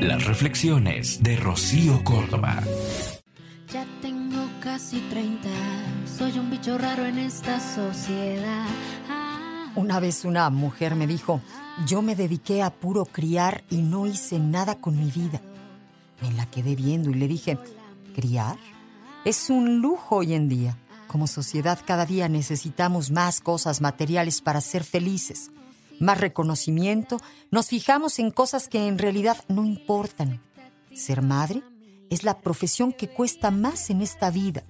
Las reflexiones de Rocío Córdoba. Ya tengo casi 30. Soy un bicho raro en esta sociedad. Una vez una mujer me dijo, yo me dediqué a puro criar y no hice nada con mi vida. Me la quedé viendo y le dije, ¿criar? Es un lujo hoy en día. Como sociedad cada día necesitamos más cosas materiales para ser felices, más reconocimiento, nos fijamos en cosas que en realidad no importan. Ser madre es la profesión que cuesta más en esta vida,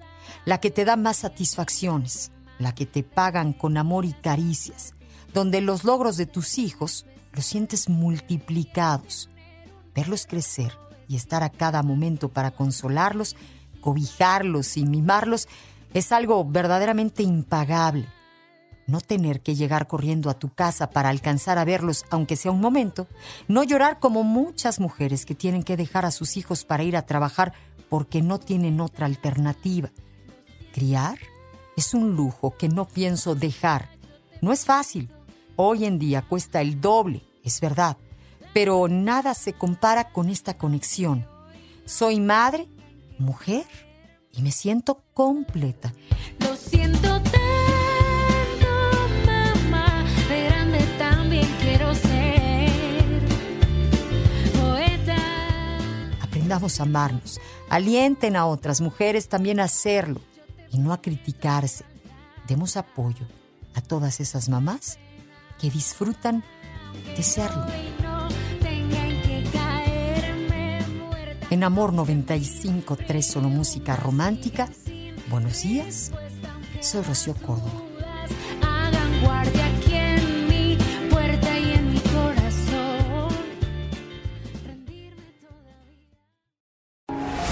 la que te da más satisfacciones la que te pagan con amor y caricias, donde los logros de tus hijos los sientes multiplicados. Verlos crecer y estar a cada momento para consolarlos, cobijarlos y mimarlos es algo verdaderamente impagable. No tener que llegar corriendo a tu casa para alcanzar a verlos, aunque sea un momento, no llorar como muchas mujeres que tienen que dejar a sus hijos para ir a trabajar porque no tienen otra alternativa. Criar es un lujo que no pienso dejar. No es fácil. Hoy en día cuesta el doble, es verdad. Pero nada se compara con esta conexión. Soy madre, mujer y me siento completa. Lo siento Aprendamos a amarnos. Alienten a otras mujeres también a hacerlo y no a criticarse. Demos apoyo a todas esas mamás que disfrutan de serlo. En Amor 95.3 Solo Música Romántica. Buenos días. Soy Rocío Córdoba.